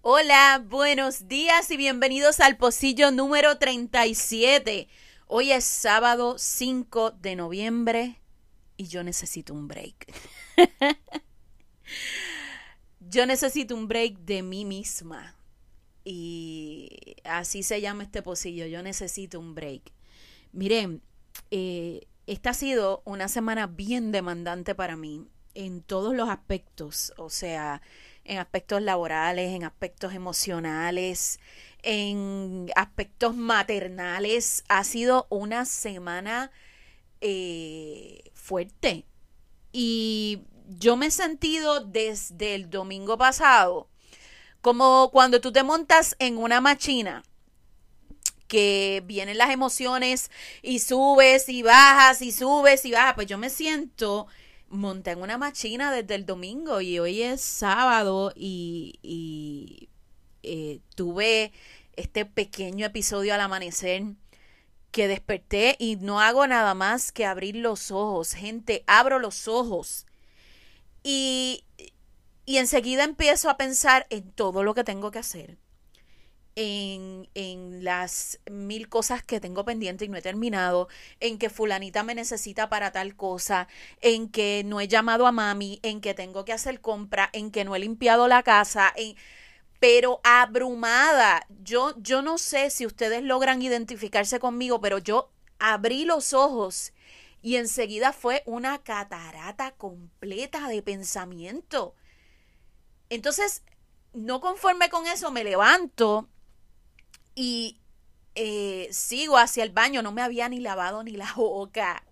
Hola, buenos días y bienvenidos al pocillo número 37. Hoy es sábado 5 de noviembre y yo necesito un break. yo necesito un break de mí misma. Y así se llama este pocillo, yo necesito un break. Miren, eh, esta ha sido una semana bien demandante para mí en todos los aspectos, o sea, en aspectos laborales, en aspectos emocionales, en aspectos maternales. Ha sido una semana eh, fuerte. Y yo me he sentido desde el domingo pasado como cuando tú te montas en una máquina que vienen las emociones y subes y bajas y subes y bajas, pues yo me siento monté en una machina desde el domingo y hoy es sábado y, eh, tuve este pequeño episodio al amanecer que desperté y no hago nada más que abrir los ojos. Gente, abro los ojos y, y enseguida empiezo a pensar en todo lo que tengo que hacer en, las mil cosas que tengo pendiente y no he terminado, en que fulanita me necesita para tal cosa, en que no he llamado a mami, en que tengo que hacer compra, en que no he limpiado la casa, en, pero abrumada. Yo, yo no sé si ustedes logran identificarse conmigo, pero yo abrí los ojos y enseguida fue una catarata completa de pensamiento. Entonces, no conforme con eso, me levanto y eh, sigo hacia el baño, no me había ni lavado ni la boca.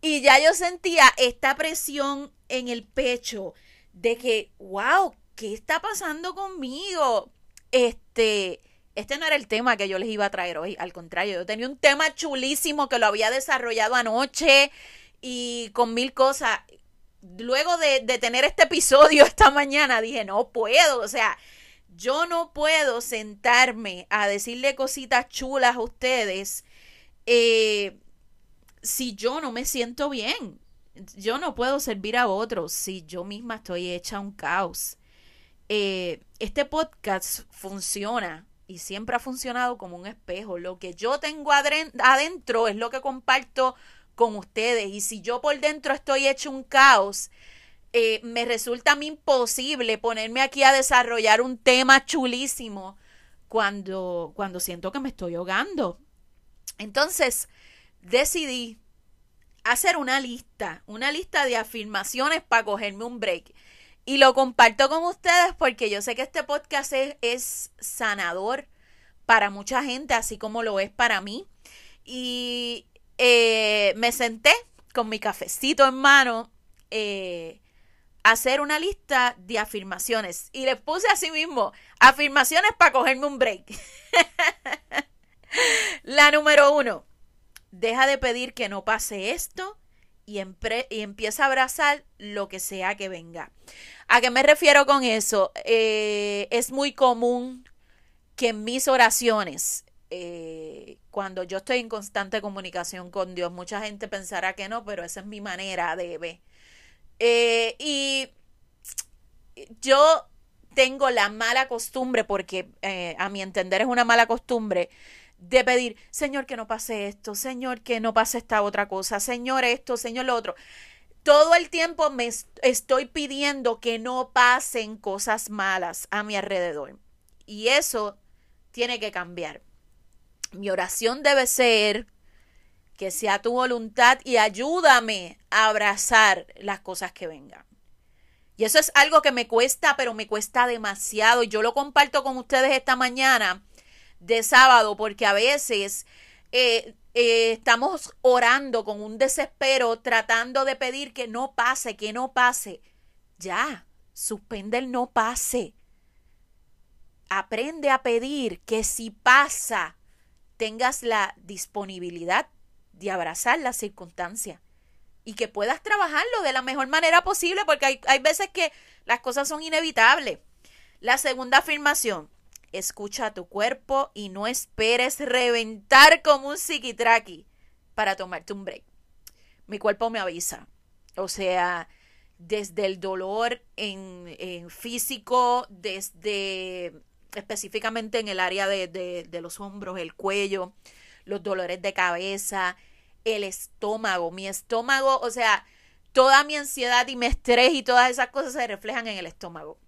Y ya yo sentía esta presión en el pecho de que, wow, ¿qué está pasando conmigo? Este, este no era el tema que yo les iba a traer hoy, al contrario, yo tenía un tema chulísimo que lo había desarrollado anoche y con mil cosas. Luego de, de tener este episodio esta mañana dije, no puedo, o sea, yo no puedo sentarme a decirle cositas chulas a ustedes eh, si yo no me siento bien. Yo no puedo servir a otros si yo misma estoy hecha un caos. Eh, este podcast funciona y siempre ha funcionado como un espejo. Lo que yo tengo adentro es lo que comparto con ustedes. Y si yo por dentro estoy hecho un caos, eh, me resulta a mí imposible ponerme aquí a desarrollar un tema chulísimo cuando, cuando siento que me estoy ahogando. Entonces, decidí hacer una lista, una lista de afirmaciones para cogerme un break. Y lo comparto con ustedes porque yo sé que este podcast es, sanador para mucha gente, así como lo es para mí. Y eh, me senté con mi cafecito en mano eh, hacer una lista de afirmaciones. Y le puse así mismo, afirmaciones para cogerme un break. La número uno, deja de pedir que no pase esto y, y, empieza a abrazar lo que sea que venga. ¿A qué me refiero con eso? Eh, es muy común que en mis oraciones, eh, cuando yo estoy en constante comunicación con Dios, mucha gente pensará que no, pero esa es mi manera de ver eh, y yo tengo la mala costumbre, porque eh, a mi entender es una mala costumbre, de pedir, Señor, que no pase esto, Señor, que no pase esta otra cosa, Señor, esto, Señor, lo otro. Todo el tiempo me estoy pidiendo que no pasen cosas malas a mi alrededor. Y eso tiene que cambiar. Mi oración debe ser que sea tu voluntad y ayúdame a abrazar las cosas que vengan. Y eso es algo que me cuesta, pero me cuesta demasiado. Y yo lo comparto con ustedes esta mañana de sábado, porque a veces eh, eh, estamos orando con un desespero, tratando de pedir que no pase, que no pase. Ya, suspende el no pase. Aprende a pedir que si pasa, tengas la disponibilidad de abrazar la circunstancia y que puedas trabajarlo de la mejor manera posible porque hay, hay veces que las cosas son inevitables. La segunda afirmación, escucha a tu cuerpo y no esperes reventar como un psiquitraqui. para tomarte un break. Mi cuerpo me avisa. O sea, desde el dolor en, físico, desde específicamente en el área de, de los hombros, el cuello, los dolores de cabeza, el estómago. Mi estómago, o sea, toda mi ansiedad y mi estrés y todas esas cosas se reflejan en el estómago.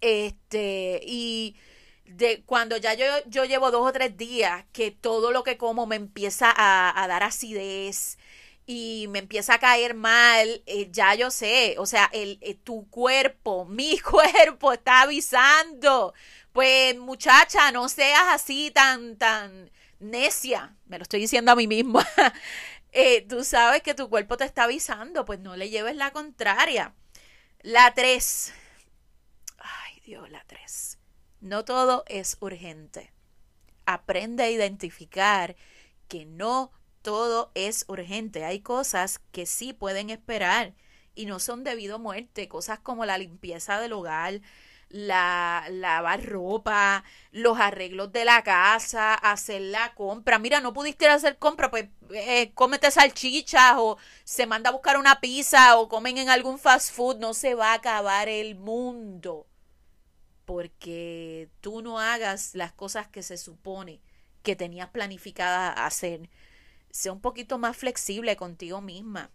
Este, y de cuando ya yo, yo llevo dos o tres días que todo lo que como me empieza a, dar acidez y me empieza a caer mal, eh, ya yo sé, o sea, el, eh, tu cuerpo, mi cuerpo está avisando. Pues muchacha, no seas así tan, tan necia, me lo estoy diciendo a mí mismo. Eh, tú sabes que tu cuerpo te está avisando, pues no le lleves la contraria. La tres. Ay Dios, la tres. No todo es urgente. Aprende a identificar que no todo es urgente. Hay cosas que sí pueden esperar y no son debido a muerte. Cosas como la limpieza del hogar, la lavar ropa, los arreglos de la casa, hacer la compra. Mira, no pudiste hacer compra, pues eh, cómete salchichas o se manda a buscar una pizza o comen en algún fast food. No se va a acabar el mundo porque tú no hagas las cosas que se supone que tenías planificada hacer. Sea un poquito más flexible contigo misma.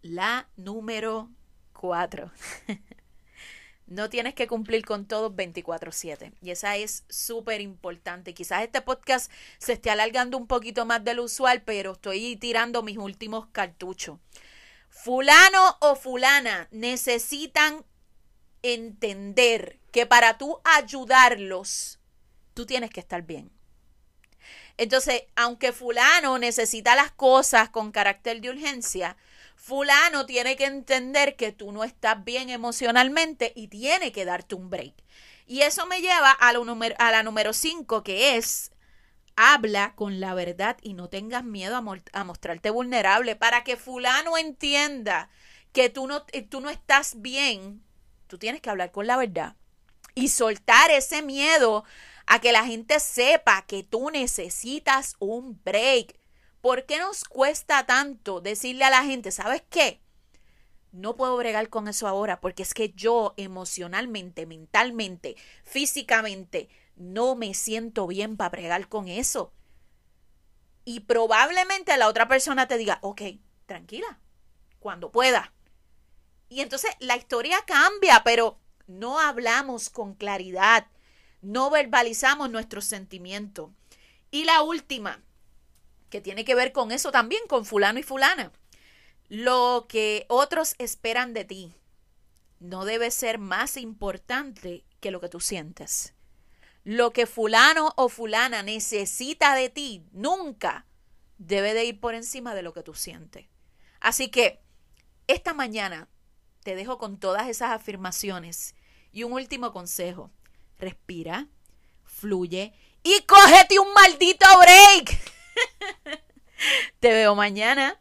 La número cuatro. No tienes que cumplir con todos 24/7. Y esa es súper importante. Quizás este podcast se esté alargando un poquito más del usual, pero estoy tirando mis últimos cartuchos. Fulano o fulana necesitan entender que para tú ayudarlos, tú tienes que estar bien. Entonces, aunque fulano necesita las cosas con carácter de urgencia, fulano tiene que entender que tú no estás bien emocionalmente y tiene que darte un break. Y eso me lleva a la, número, a la número 5, que es habla con la verdad y no tengas miedo a, mostrarte vulnerable para que fulano entienda que tú no, eh, tú no estás bien. Tú tienes que hablar con la verdad y soltar ese miedo a que la gente sepa que tú necesitas un break. ¿Por qué nos cuesta tanto decirle a la gente, ¿sabes qué? No puedo bregar con eso ahora porque es que yo emocionalmente, mentalmente, físicamente, no me siento bien para bregar con eso. Y probablemente la otra persona te diga, ok, tranquila, cuando pueda. Y entonces la historia cambia, pero no hablamos con claridad, no verbalizamos nuestros sentimientos. Y la última, que tiene que ver con eso también, con fulano y fulana. Lo que otros esperan de ti no debe ser más importante que lo que tú sientes. Lo que fulano o fulana necesita de ti nunca debe de ir por encima de lo que tú sientes. Así que esta mañana te dejo con todas esas afirmaciones y un último consejo. Respira, fluye y cógete un maldito break. Te veo mañana.